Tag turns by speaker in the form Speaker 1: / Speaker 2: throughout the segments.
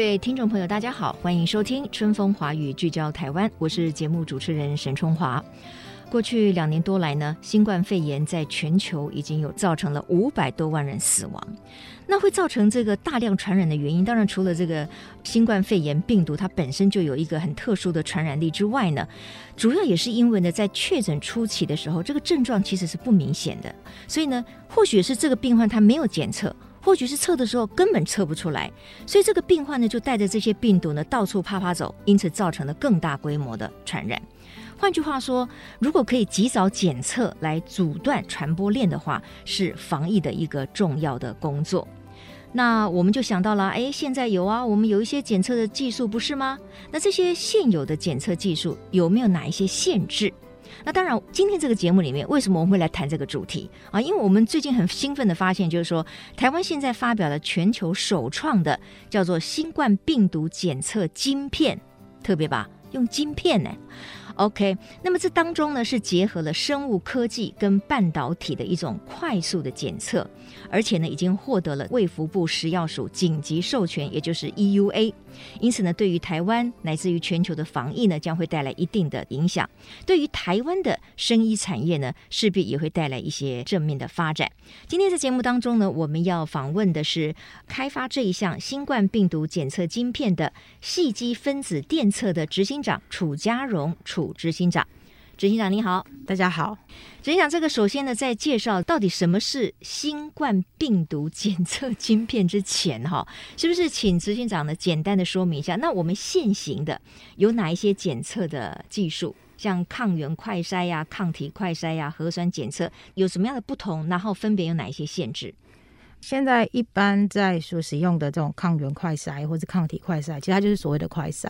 Speaker 1: 各位听众朋友，大家好，欢迎收听《春风华语》，聚焦台湾，我是节目主持人沈春华。过去两年多来呢，新冠肺炎在全球已经有造成了五百多万人死亡。那会造成这个大量传染的原因，当然除了这个新冠肺炎病毒它本身就有一个很特殊的传染力之外呢，主要也是因为呢，在确诊初期的时候，这个症状其实是不明显的。所以呢，或许是这个病患他没有检测，或许是测的时候根本测不出来，所以这个病患呢就带着这些病毒呢到处啪啪走，因此造成了更大规模的传染。换句话说，如果可以及早检测来阻断传播链的话，是防疫的一个重要的工作。那我们就想到了，哎，现在有啊，我们有一些检测的技术，不是吗？那这些现有的检测技术有没有哪一些限制？那当然，今天这个节目里面，为什么我们会来谈这个主题啊？因为我们最近很兴奋的发现，就是说，台湾现在发表了全球首创的叫做新冠病毒检测晶片，特别吧，用晶片呢。OK，那么这当中呢，是结合了生物科技跟半导体的一种快速的检测，而且呢已经获得了卫福部食药署紧急授权，也就是 EUA。因此呢，对于台湾乃至于全球的防疫呢，将会带来一定的影响。对于台湾的生医产业呢，势必也会带来一些正面的发展。今天在节目当中呢，我们要访问的是开发这一项新冠病毒检测晶片的细基分子电测的执行长楚家荣楚。执行长，执行长你好，
Speaker 2: 大家好。
Speaker 1: 执行长，这个首先呢，在介绍到底什么是新冠病毒检测晶片之前，哈，是不是请执行长呢简单的说明一下？那我们现行的有哪一些检测的技术，像抗原快筛呀、抗体快筛呀、核酸检测，有什么样的不同？然后分别有哪一些限制？
Speaker 2: 现在一般在所使用的这种抗原快筛或是抗体快筛，其实它就是所谓的快筛。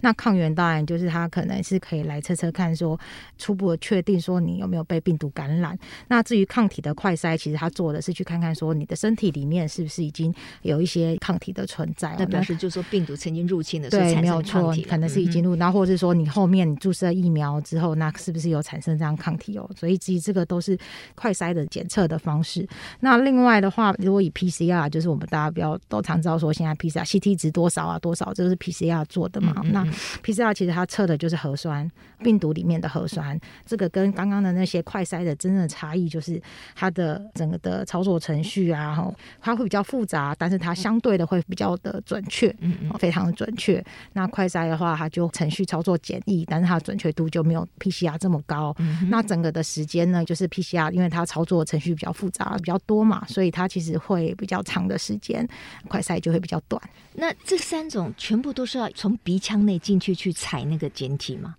Speaker 2: 那抗原当然就是它可能是可以来测测看，说初步的确定说你有没有被病毒感染。那至于抗体的快筛，其实它做的是去看看说你的身体里面是不是已经有一些抗体的存在。
Speaker 1: 那表示就是说病毒曾经入侵的，
Speaker 2: 对，没有错，可能是已经入，然后或者是说你后面你注射疫苗之后，那是不是有产生这样抗体哦？所以其实这个都是快筛的检测的方式。那另外的话。如果以 PCR 就是我们大家比较都常知道说，现在 PCR CT 值多少啊？多少？这是 PCR 做的嘛？嗯嗯嗯，那 PCR 其实它测的就是核酸病毒里面的核酸。这个跟刚刚的那些快筛的真正的差异就是它的整个的操作程序啊，它会比较复杂，但是它相对的会比较的准确，嗯嗯，非常的准确。那快筛的话，它就程序操作简易，但是它的准确度就没有 PCR 这么高。嗯、那整个的时间呢，就是 PCR，因为它操作程序比较复杂，比较多嘛，所以它其实会。比较长的时间，快筛就会比较短。
Speaker 1: 那这三种全部都是要从鼻腔内进去去采那个检体吗？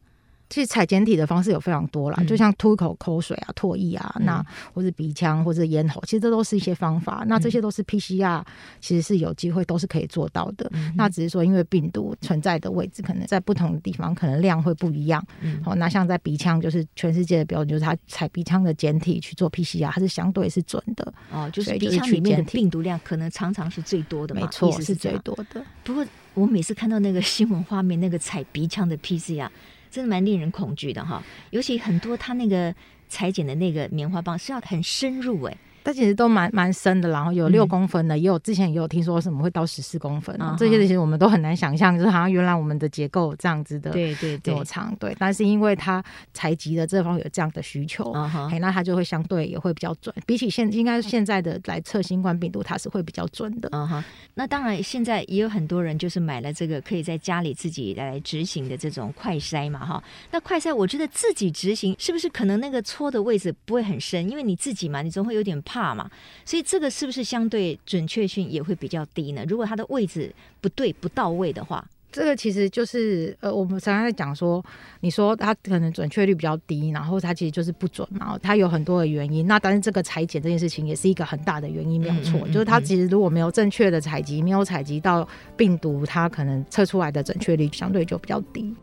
Speaker 2: 其实采检体的方式有非常多啦，嗯、就像吐一口口水啊、唾液啊，嗯、那或者鼻腔或者咽喉，其实这都是一些方法。那这些都是 PCR，其实是有机会都是可以做到的。嗯、那只是说，因为病毒存在的位置可能在不同的地方，可能量会不一样。好、那像在鼻腔，就是全世界的标准，就是它采鼻腔的检体去做 PCR，它是相对是准的。哦，
Speaker 1: 就是鼻腔里面的病毒量可能常常是最多的嘛，
Speaker 2: 没错，是，是最多的。
Speaker 1: 不过我每次看到那个新闻画面，那个采鼻腔的 PCR。真的蛮令人恐惧的哈，尤其很多他那个裁剪的那个棉花棒是要很深入哎。
Speaker 2: 它其实都蛮蛮深的，然后有六公分的，嗯、也有之前也有听说什么会到十四公分，嗯、这些其实我们都很难想象，就是好像原来我们的结构这样子的，对对对，对。但是因为它采集的这方有这样的需求，嗯哼，那它就会相对也会比较准，比起现应该现在的来测新冠病毒，它是会比较准的，嗯哼。
Speaker 1: 那当然，现在也有很多人就是买了这个可以在家里自己来执行的这种快筛嘛，哈。那快筛，我觉得自己执行是不是可能那个搓的位置不会很深，因为你自己嘛，你总会有点怕嘛。所以这个是不是相对准确性也会比较低呢？如果它的位置不对不到位的话，
Speaker 2: 这个其实就是呃，我们常常在讲说，你说它可能准确率比较低，然后它其实就是不准嘛，它有很多的原因。那但是这个裁剪这件事情也是一个很大的原因，没有错。嗯嗯嗯、就是它其实如果没有正确的采集，没有采集到病毒，它可能测出来的准确率相对就比较低。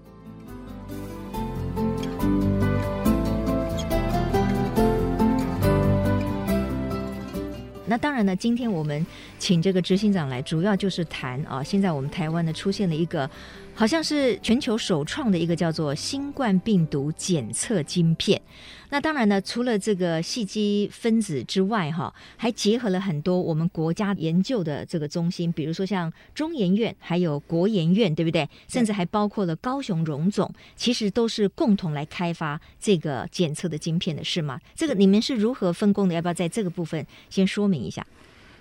Speaker 1: 那当然呢，今天我们请这个执行长来，主要就是谈啊，现在我们台湾呢出现了一个，好像是全球首创的一个叫做新冠病毒检测晶片。那当然呢，除了这个细基分子之外，哈，还结合了很多我们国家研究的这个中心，比如说像中研院，还有国研院，对不对？甚至还包括了高雄荣总，其实都是共同来开发这个检测的晶片的，是吗？这个你们是如何分工的？要不要在这个部分先说明一下？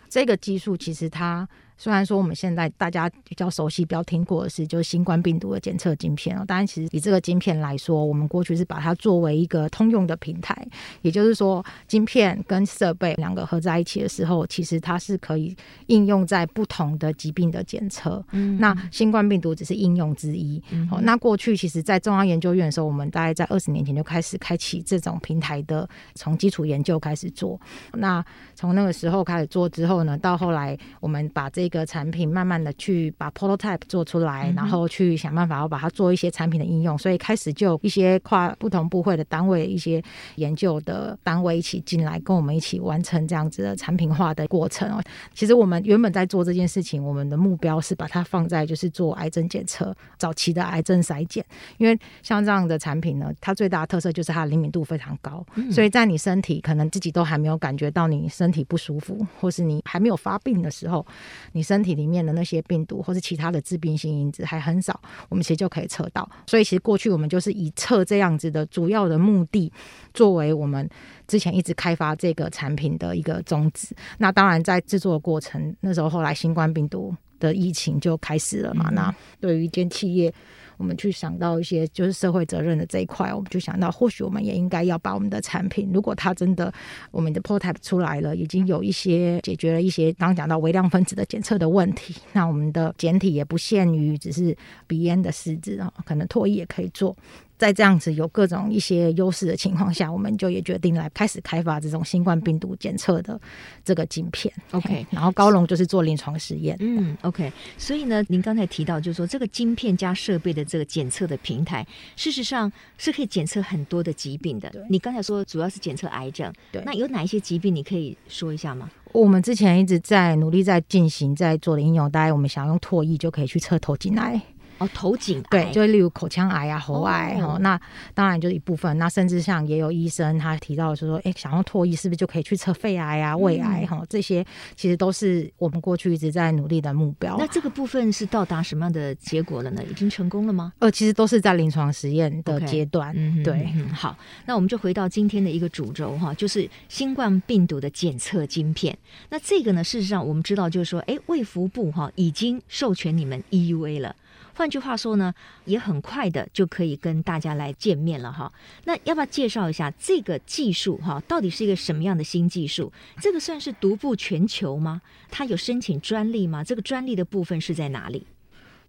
Speaker 2: 这个技术其实它。虽然说我们现在大家比较熟悉、比较听过的是，就是新冠病毒的检测晶片哦。当然，其实以这个晶片来说，我们过去是把它作为一个通用的平台，也就是说，晶片跟设备两个合在一起的时候，其实它是可以应用在不同的疾病的检测。嗯，那新冠病毒只是应用之一。嗯，那过去其实，在中央研究院的时候，我们大概在二十年前就开始开启这种平台的，从基础研究开始做。那从那个时候开始做之后呢，到后来我们把这个产品慢慢的去把 prototype 做出来，然后去想办法要把它做一些产品的应用，所以开始就一些跨不同部会的单位、一些研究的单位一起进来，跟我们一起完成这样子的产品化的过程哦。其实我们原本在做这件事情，我们的目标是把它放在就是做癌症检测、早期的癌症筛检，因为像这样的产品呢，它最大的特色就是它的灵敏度非常高，所以在你身体可能自己都还没有感觉到你身体不舒服，或是你还没有发病的时候，你身体里面的那些病毒或是其他的致病性因子还很少，我们其实就可以测到。所以其实过去我们就是以测这样子的主要的目的，作为我们之前一直开发这个产品的一个宗旨。那当然在制作的过程，那时候后来新冠病毒的疫情就开始了嘛。嗯、那对于一间企业。我们去想到一些就是社会责任的这一块，我们就想到或许我们也应该要把我们的产品，如果它真的我们的 prototype 出来了，已经有一些解决了一些刚刚讲到微量分子的检测的问题，那我们的简体也不限于只是鼻咽的试纸啊，可能唾液也可以做。在这样子有各种一些优势的情况下，我们就也决定来开始开发这种新冠病毒检测的这个晶片。OK，然后高龙就是做临床实验。
Speaker 1: 嗯，OK。所以呢，您刚才提到就是说这个晶片加设备的这个检测的平台，事实上是可以检测很多的疾病的。你刚才说主要是检测癌症，对，那有哪一些疾病你可以说一下吗？
Speaker 2: 我们之前一直在努力在进行在做的应用，大概我们想要用唾液就可以去测头颈癌。
Speaker 1: 哦，头颈
Speaker 2: 对，就例如口腔癌啊、喉癌哦，那当然就是一部分。那甚至像也有医生他提到说说，哎，想要唾液是不是就可以去测肺癌啊、胃癌哈、嗯？这些其实都是我们过去一直在努力的目标。
Speaker 1: 那这个部分是到达什么样的结果了呢？已经成功了吗？
Speaker 2: 呃，其实都是在临床实验的阶段。Okay, 嗯、对嗯，
Speaker 1: 好，那我们就回到今天的一个主轴哈，就是新冠病毒的检测晶片。那这个呢，事实上我们知道就是说，哎，卫福部哈已经授权你们 EUA 了。换句话说呢，也很快的就可以跟大家来见面了哈。那要不要介绍一下这个技术哈？到底是一个什么样的新技术？这个算是独步全球吗？它有申请专利吗？这个专利的部分是在哪里？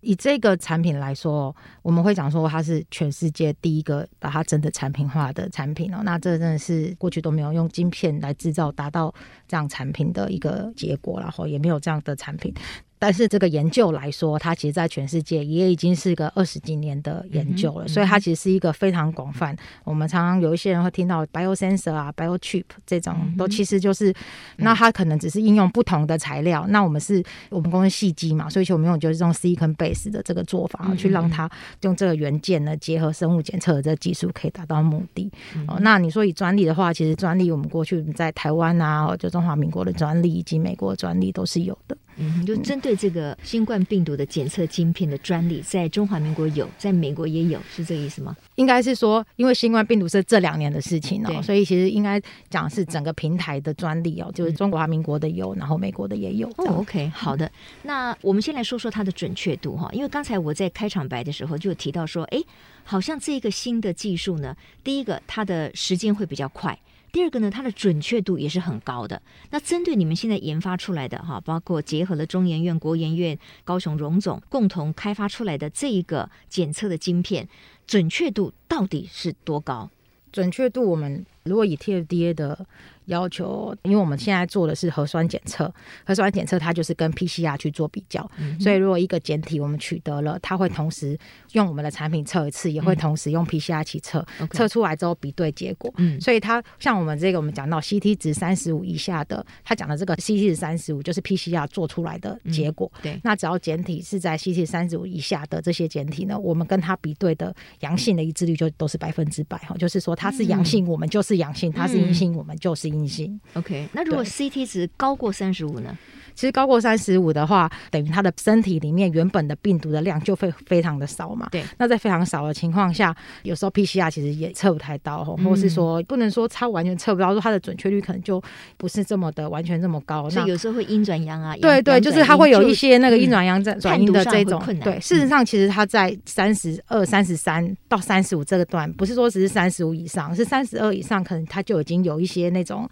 Speaker 2: 以这个产品来说，我们会讲说它是全世界第一个把它真的产品化的产品哦。那这真的是过去都没有用晶片来制造达到这样产品的一个结果，然后也没有这样的产品。但是这个研究来说，它其实在全世界也已经是个二十几年的研究了，嗯嗯、所以它其实是一个非常广泛。我们常常有一些人会听到 biosensor 啊、biochip 这种，嗯、都其实就是，那它可能只是应用不同的材料。嗯、那我们是我们公司细基嘛，所以我们用就是用 silicon base 的这个做法，嗯、去让它用这个元件呢结合生物检测的这个技术，可以达到目的。嗯、哦，那你说以专利的话，其实专利我们过去在台湾啊，就中华民国的专利以及美国的专利都是有的。
Speaker 1: 嗯，就针对这个新冠病毒的检测晶片的专利，在中华民国有，在美国也有，是这个意思吗？
Speaker 2: 应该是说，因为新冠病毒是这两年的事情哦，所以其实应该讲是整个平台的专利哦，就是中华民国的有，然后美国的也有。
Speaker 1: 哦，OK，好的。那我们先来说说它的准确度哈，因为刚才我在开场白的时候就有提到说，哎，好像这个新的技术呢，第一个它的时间会比较快。第二个呢，它的准确度也是很高的。那针对你们现在研发出来的哈，包括结合了中研院、国研院、高雄荣总共同开发出来的这一个检测的晶片，准确度到底是多高？
Speaker 2: 准确度，我们如果以 TFDA 的要求，因为我们现在做的是核酸检测，核酸检测它就是跟 PCR 去做比较，嗯、所以如果一个检体我们取得了，它会同时用我们的产品测一次，也会同时用 PCR 去测，测、嗯、出来之后比对结果。嗯，所以它像我们这个，我们讲到 CT 值三十五以下的，它讲的这个 CT 值三十五就是 PCR 做出来的结果。嗯、对，那只要检体是在 CT 三十五以下的这些检体呢，我们跟它比对的阳性的一致率就都是百分之百哈，就是说它是阳性，我们就是阳性；它是阴性，我们就是阴性。阴性
Speaker 1: ，OK。那如果 CT 值高过三十五呢？
Speaker 2: 其实高过三十五的话，等于他的身体里面原本的病毒的量就会非常的少嘛。
Speaker 1: 对。
Speaker 2: 那在非常少的情况下，有时候 PCR 其实也测不太到，嗯、或是说不能说它完全测不到，说它的准确率可能就不是这么的完全这么高。
Speaker 1: 所以有时候会阴转阳啊。
Speaker 2: 对对，就是它会有一些那个阴转阳转转阴的这种。
Speaker 1: 困难
Speaker 2: 对，事实上其实它在三十二、三十三到三十五这个段，不是说只是三十五以上，是三十二以上，可能它就已经有一些那种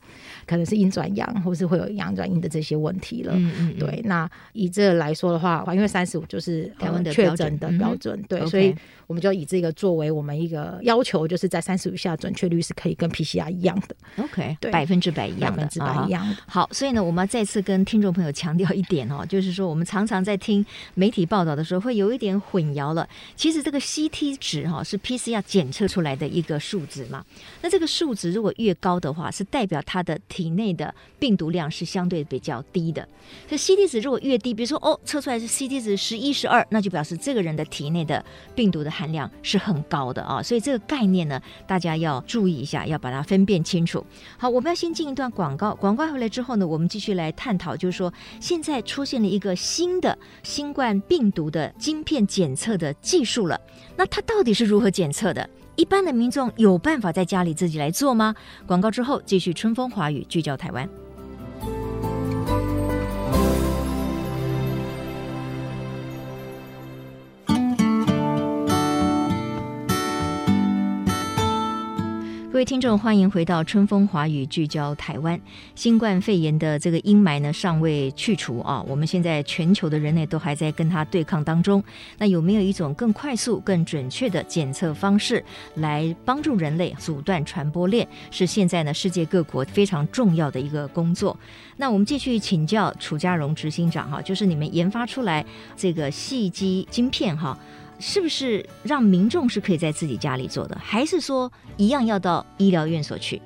Speaker 2: 可能是阴转阳，或是会有阳转阴的这些问题了。嗯嗯。对，那。以这来说的话，因为三十五就是台湾的确诊的标准，对，嗯、所以我们就以这个作为我们一个要求，就是在三十五以下准确率是可以跟 PCR 一样的
Speaker 1: ，OK，对，百分之百一样的，百分之百一样的。好，所以呢，我们要再次跟听众朋友强调一点哦，就是说我们常常在听媒体报道的时候，会有一点混淆了。其实这个 CT 值哈是 PCR 检测出来的一个数值嘛，那这个数值如果越高的话，是代表它的体内的病毒量是相对比较低的。所以 CT 值如果越低，比如说哦，测出来是 CT 值十一、十二，那就表示这个人的体内的病毒的含量是很高的啊。所以这个概念呢，大家要注意一下，要把它分辨清楚。好，我们要先进一段广告，广告回来之后呢，我们继续来探讨，就是说现在出现了一个新的新冠病毒的晶片检测的技术了。那它到底是如何检测的？一般的民众有办法在家里自己来做吗？广告之后继续春风华语聚焦台湾。各位听众，欢迎回到春风华语聚焦台湾。新冠肺炎的这个阴霾呢，尚未去除啊，我们现在全球的人类都还在跟它对抗当中。那有没有一种更快速、更准确的检测方式，来帮助人类阻断传播链？是现在呢世界各国非常重要的一个工作。那我们继续请教楚家荣执行长哈，就是你们研发出来这个细基晶片哈。是不是让民众是可以在自己家里做的，还是说一样要到医疗院所去？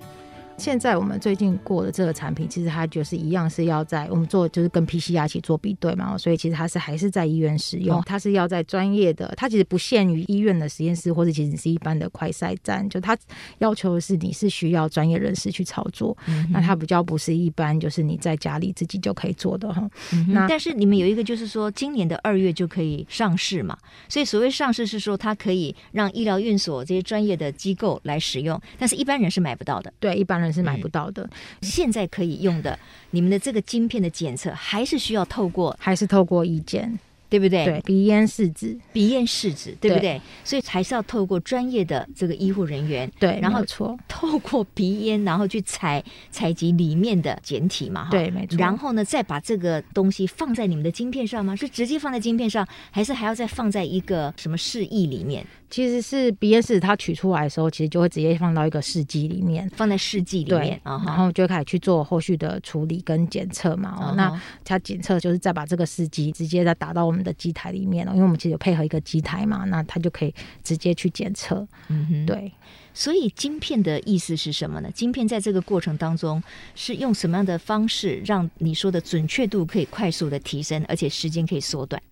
Speaker 2: 现在我们最近过的这个产品，其实它就是一样是要在我们做，就是跟 PCR 一起做比对嘛，所以其实它是还是在医院使用，它是要在专业的，它其实不限于医院的实验室，或者其实是一般的快筛站，就它要求的是你是需要专业人士去操作，嗯、那它比较不是一般，就是你在家里自己就可以做的哈。
Speaker 1: 嗯、那但是你们有一个就是说，今年的二月就可以上市嘛，所以所谓上市是说它可以让医疗院所这些专业的机构来使用，但是一般人是买不到的，
Speaker 2: 对一般人。是买不到的，
Speaker 1: 嗯，现在可以用的，你们的这个晶片的检测还是需要透过，
Speaker 2: 还是透过意见。
Speaker 1: 对不对？
Speaker 2: 对，鼻咽试纸，
Speaker 1: 鼻咽试纸，对不对，对？所以还是要透过专业的这个医护人员，
Speaker 2: 对，
Speaker 1: 然后错透过鼻咽，然后去采采集里面的简体嘛，
Speaker 2: 哈对，没错。
Speaker 1: 然后呢，再把这个东西放在你们的晶片上吗？是直接放在晶片上，还是还要再放在一个什么示意里面？
Speaker 2: 其实是鼻咽试，它取出来的时候，其实就会直接放到一个试剂里面，
Speaker 1: 放在试剂里面，
Speaker 2: 然后就开始去做后续的处理跟检测嘛。哦，那它检测就是再把这个试剂直接再打到我们的机台里面了。因为我们其实有配合一个机台嘛，那它就可以直接去检测。嗯哼，对。
Speaker 1: 所以晶片的意思是什么呢？晶片在这个过程当中是用什么样的方式，让你说的准确度可以快速的提升，而且时间可以缩短？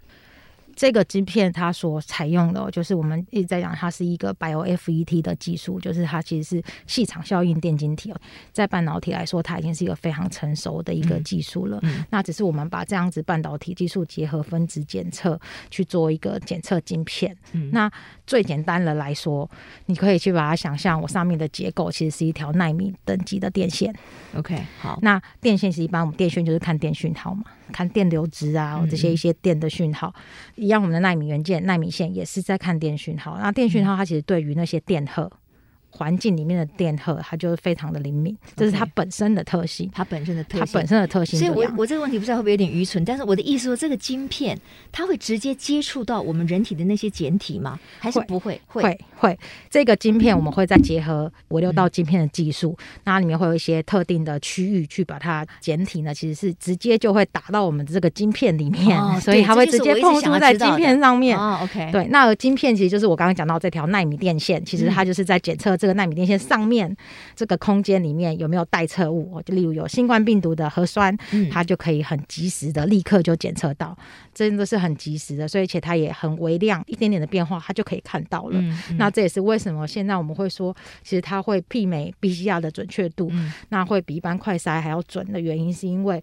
Speaker 2: 这个晶片它所采用的，就是我们一直在讲，它是一个 BioFET 的技术，就是它其实是细场效应电晶体哦。在半导体来说，它已经是一个非常成熟的一个技术了。嗯嗯、那只是我们把这样子半导体技术结合分子检测去做一个检测晶片。嗯、那最简单的来说，你可以去把它想象，我上面的结构其实是一条纳米等级的电线。
Speaker 1: OK，好。
Speaker 2: 那电线是一般我们电讯就是看电讯号嘛，看电流值啊，这些一些电的讯号。嗯一样，我们的纳米元件、纳米线也是在看电讯号。那电讯号它其实对于那些电荷，环境里面的电荷，它就是非常的灵敏，这是它本身的特性，
Speaker 1: 它本身的特性，
Speaker 2: 它本身的特性。
Speaker 1: 所以我我这个问题不知道会不会有点愚蠢，但是我的意思说，这个晶片它会直接接触到我们人体的那些简体吗？还是不会？
Speaker 2: 会会会。这个晶片我们会再结合微六道晶片的技术，那、嗯、里面会有一些特定的区域去把它简体呢，其实是直接就会打到我们这个晶片里面，哦、所以它会直接碰触在晶片上面。
Speaker 1: 哦，OK，
Speaker 2: 对，那晶片其实就是我刚刚讲到这条纳米电线，其实它就是在检测这个纳米电线上面这个空间里面有没有待测物，就例如有新冠病毒的核酸，它就可以很及时的立刻就检测到，真的是很及时的，所以且它也很微量，一点点的变化它就可以看到了。嗯嗯、那这也是为什么现在我们会说，其实它会媲美 PCR 的准确度，嗯、那会比一般快筛还要准的原因，是因为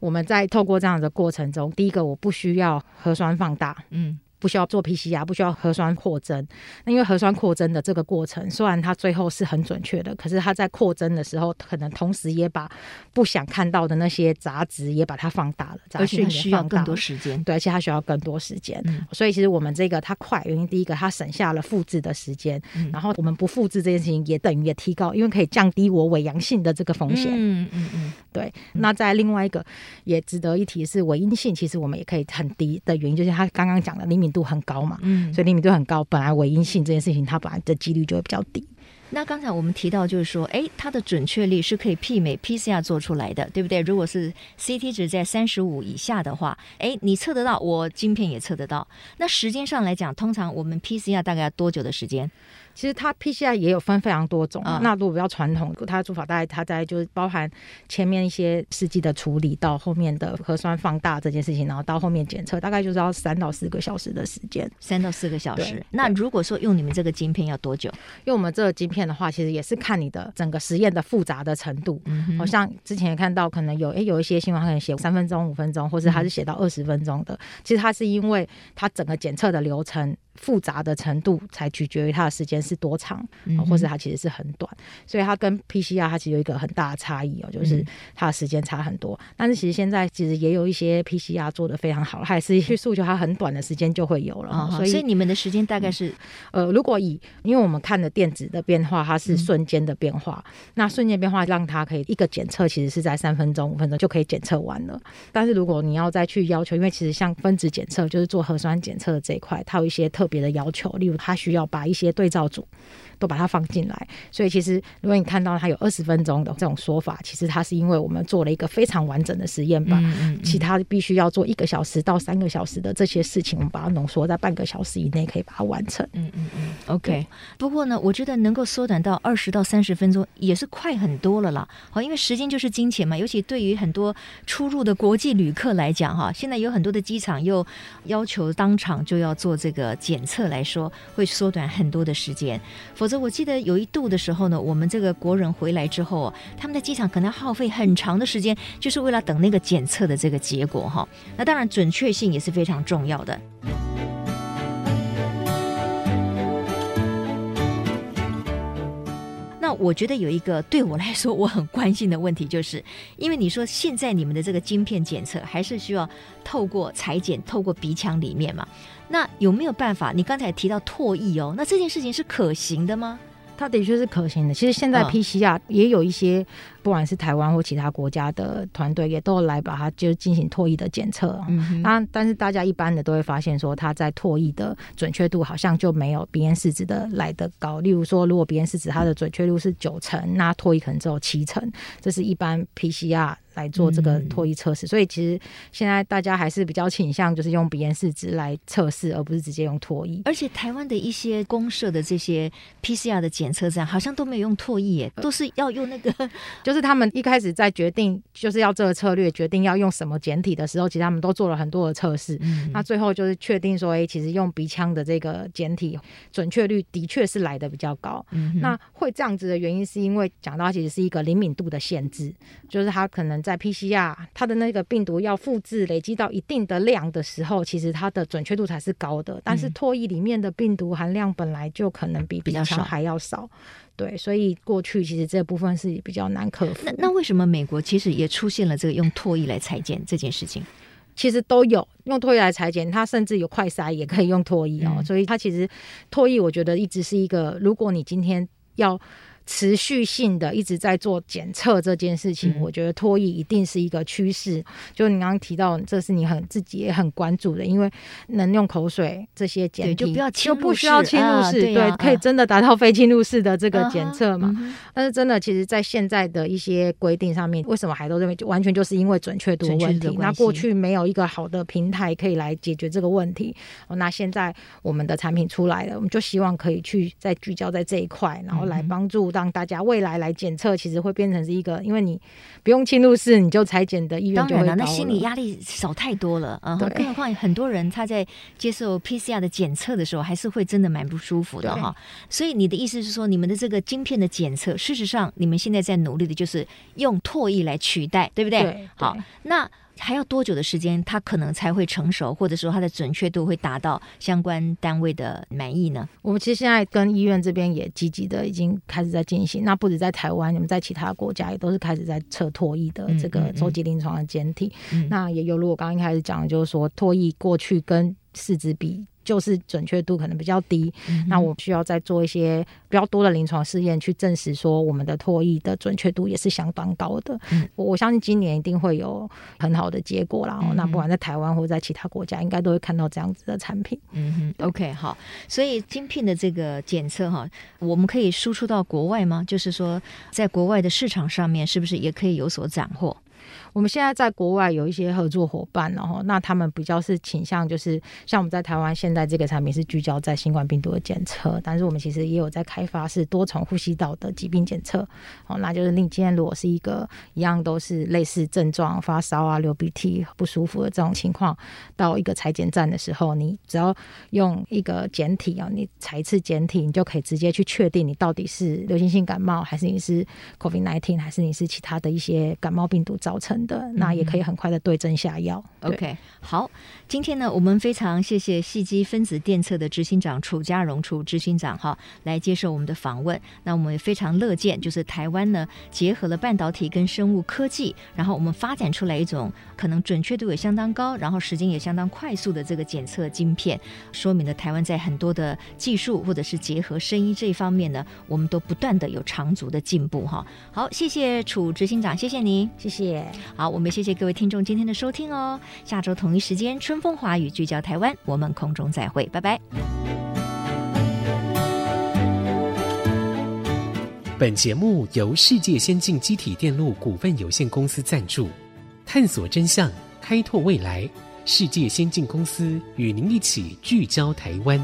Speaker 2: 我们在透过这样的过程中，第一个我不需要核酸放大，嗯。不需要做 PCR，不需要核酸扩增。那因为核酸扩增的这个过程，虽然它最后是很准确的，可是它在扩增的时候，可能同时也把不想看到的那些杂质也把它放大了，
Speaker 1: 而且需要更多时间。
Speaker 2: 对，而且它需要更多时间。嗯、所以其实我们这个它快，原因第一个它省下了复制的时间，嗯、然后我们不复制这件事情也等于也提高，因为可以降低我伪阳性的这个风险。嗯嗯嗯，对。那在另外一个也值得一提是伪阴性，其实我们也可以很低的原因，就是他刚刚讲的灵敏度很高嘛，嗯，所以灵敏度很高，本来伪阴性这件事情，它本来的几率就会比较低。
Speaker 1: 那刚才我们提到，就是说，哎，它的准确率是可以媲美 PCR 做出来的，对不对？如果是 CT 值在三十五以下的话，哎，你测得到，我晶片也测得到。那时间上来讲，通常我们 PCR 大概要多久的时间？
Speaker 2: 其实它 PCR 也有分非常多种，嗯、那如果比较传统，它的做法大概它在就是包含前面一些试剂的处理，到后面的核酸放大这件事情，然后到后面检测，大概就是要三到四个小时的时间。
Speaker 1: 三到四个小时。那如果说用你们这个晶片要多久？
Speaker 2: 用我们这个晶片的话，其实也是看你的整个实验的复杂的程度。好像之前也看到可能有诶有一些新闻可能写三分钟、五分钟，或是它是写到二十分钟的。嗯、其实它是因为它整个检测的流程。复杂的程度才取决于它的时间是多长，或是它其实是很短，所以它跟 PCR 它其实有一个很大的差异哦，就是它的时间差很多。嗯、但是其实现在其实也有一些 PCR 做的非常好，还是去诉求它很短的时间就会有了。
Speaker 1: 哦、
Speaker 2: 所以
Speaker 1: 所以你们的时间大概是、
Speaker 2: 嗯、呃，如果以因为我们看的电子的变化，它是瞬间的变化，嗯、那瞬间变化让它可以一个检测其实是在三分钟五分钟就可以检测完了。但是如果你要再去要求，因为其实像分子检测就是做核酸检测的这一块，它有一些特特别的要求，例如他需要把一些对照组。都把它放进来，所以其实如果你看到它有二十分钟的这种说法，其实它是因为我们做了一个非常完整的实验吧。嗯嗯嗯，其他必须要做一个小时到三个小时的这些事情，我们把它浓缩在半个小时以内，可以把它完成。嗯嗯嗯
Speaker 1: ，OK。不过呢，我觉得能够缩短到二十到三十分钟也是快很多了啦。好，因为时间就是金钱嘛，尤其对于很多出入的国际旅客来讲，哈，现在有很多的机场又要求当场就要做这个检测来说，会缩短很多的时间。否则，我记得有一度的时候呢，我们这个国人回来之后，他们在机场可能要耗费很长的时间，就是为了等那个检测的这个结果哈。那当然，准确性也是非常重要的。那我觉得有一个对我来说我很关心的问题，就是因为你说现在你们的这个晶片检测还是需要透过采检，透过鼻腔里面嘛？那有没有办法？你刚才提到唾液哦，那这件事情是可行的吗？
Speaker 2: 它的确是可行的。其实现在 PCR 也有一些，不管是台湾或其他国家的团队，也都来把它就进行唾液的检测。嗯哼，那但是大家一般的都会发现说，它在唾液的准确度好像就没有鼻咽试纸的来得高。例如说，如果鼻咽试纸它的准确率是九成，那唾液可能只有七成，这是一般 PCR。来做这个唾液测试，嗯、所以其实现在大家还是比较倾向就是用鼻咽试纸来测试，而不是直接用唾液。
Speaker 1: 而且台湾的一些公社的这些 PCR 的检测站，好像都没有用唾液耶，都是要用那个。
Speaker 2: 就是他们一开始在决定就是要这个策略，决定要用什么简体的时候，其实他们都做了很多的测试。嗯、那最后就是确定说，哎，其实用鼻腔的这个简体准确率的确是来的比较高。嗯、那会这样子的原因，是因为讲到其实是一个灵敏度的限制，就是它可能。在 PCR，它的那个病毒要复制累积到一定的量的时候，其实它的准确度才是高的。但是唾液里面的病毒含量本来就可能比鼻腔还要少，对，所以过去其实这部分是比较难克服。
Speaker 1: 那那为什么美国其实也出现了这个用唾液来裁剪这件事情？
Speaker 2: 其实都有用唾液来裁剪，它甚至有快筛也可以用唾液哦。嗯、所以它其实唾液，我觉得一直是一个，如果你今天。要。持续性的一直在做检测这件事情，嗯、我觉得脱衣一定是一个趋势。就你刚刚提到，这是你很自己也很关注的，因为能用口水这些检体，
Speaker 1: 就不要
Speaker 2: 就不需要侵入式，对，啊对，啊、对，可以真的达到非侵入式的这个检测嘛？嗯、但是真的，其实，在现在的一些规定上面，为什么还都认为就完全就是因为准确度问题？那过去没有一个好的平台可以来解决这个问题。哦，那现在我们的产品出来了，我们就希望可以去再聚焦在这一块，然后来帮助。让大家未来来检测，其实会变成是一个，因为你不用侵入式，你就裁剪的意愿就会高了。当然了，
Speaker 1: 那心理压力少太多了啊！更何况很多人他在接受 PCR 的检测的时候，还是会真的蛮不舒服的哈。所以你的意思是说，你们的这个晶片的检测，事实上你们现在在努力的就是用唾液来取代，对不对？
Speaker 2: 对。
Speaker 1: 好，那。还要多久的时间，它可能才会成熟，或者说它的准确度会达到相关单位的满意呢？
Speaker 2: 我们其实现在跟医院这边也积极的已经开始在进行。那不止在台湾，你们在其他国家也都是开始在测唾液的这个周期临床的检体。嗯嗯嗯、那也有如我刚刚一开始讲的，就是说唾液过去跟试纸比。就是准确度可能比较低，嗯、那我需要再做一些比较多的临床试验去证实说我们的唾液的准确度也是相当高的。嗯、我相信今年一定会有很好的结果啦。嗯、那不管在台湾或者在其他国家，应该都会看到这样子的产品。
Speaker 1: 嗯哼，OK，好。所以晶片的这个检测哈，我们可以输出到国外吗？就是说，在国外的市场上面，是不是也可以有所斩获？
Speaker 2: 我们现在在国外有一些合作伙伴，然后那他们比较是倾向，就是像我们在台湾现在这个产品是聚焦在新冠病毒的检测，但是我们其实也有在开发是多重呼吸道的疾病检测。哦，那就是你今天如果是一个一样都是类似症状，发烧啊、流鼻涕不舒服的这种情况，到一个采检站的时候，你只要用一个检体啊，你采一次检体，你就可以直接去确定你到底是流行性感冒，还是你是 COVID-19，还是你是其他的一些感冒病毒造成的，那也可以很快的对症下药。
Speaker 1: 嗯、OK，好，今天呢，我们非常谢谢细基分子电测的执行长楚家荣楚执行长哈，来接受我们的访问。那我们也非常乐见，就是台湾呢结合了半导体跟生物科技，然后我们发展出来一种可能准确度也相当高，然后时间也相当快速的这个检测晶片，说明了台湾在很多的技术或者是结合生医这一方面呢，我们都不断的有长足的进步哈。好，谢谢楚执行长，谢谢您，
Speaker 2: 谢谢。
Speaker 1: 好，我们谢谢各位听众今天的收听哦。下周同一时间，春风华语聚焦台湾，我们空中再会，拜拜。
Speaker 3: 本节目由世界先进机体电路股份有限公司赞助，探索真相，开拓未来。世界先进公司与您一起聚焦台湾。